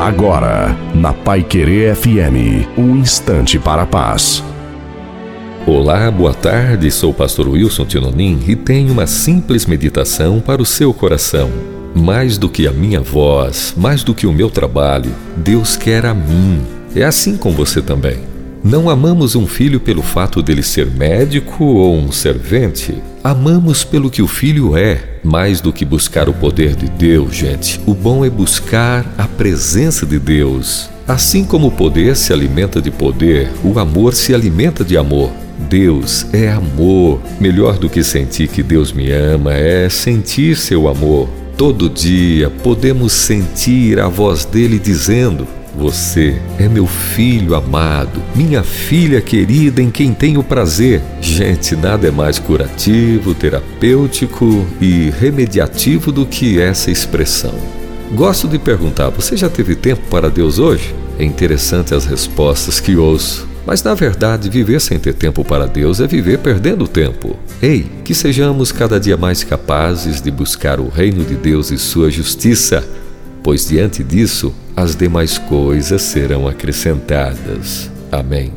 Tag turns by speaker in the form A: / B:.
A: Agora, na Pai Querer FM, um instante para a paz.
B: Olá, boa tarde. Sou o pastor Wilson Tinonim e tenho uma simples meditação para o seu coração. Mais do que a minha voz, mais do que o meu trabalho, Deus quer a mim. É assim com você também. Não amamos um filho pelo fato dele ser médico ou um servente. Amamos pelo que o filho é, mais do que buscar o poder de Deus, gente. O bom é buscar a presença de Deus. Assim como o poder se alimenta de poder, o amor se alimenta de amor. Deus é amor. Melhor do que sentir que Deus me ama é sentir seu amor. Todo dia podemos sentir a voz dele dizendo: você é meu filho amado, minha filha querida em quem tenho prazer. Gente, nada é mais curativo, terapêutico e remediativo do que essa expressão. Gosto de perguntar: você já teve tempo para Deus hoje? É interessante as respostas que ouço. Mas na verdade, viver sem ter tempo para Deus é viver perdendo tempo. Ei, que sejamos cada dia mais capazes de buscar o reino de Deus e sua justiça pois diante disso as demais coisas serão acrescentadas. Amém.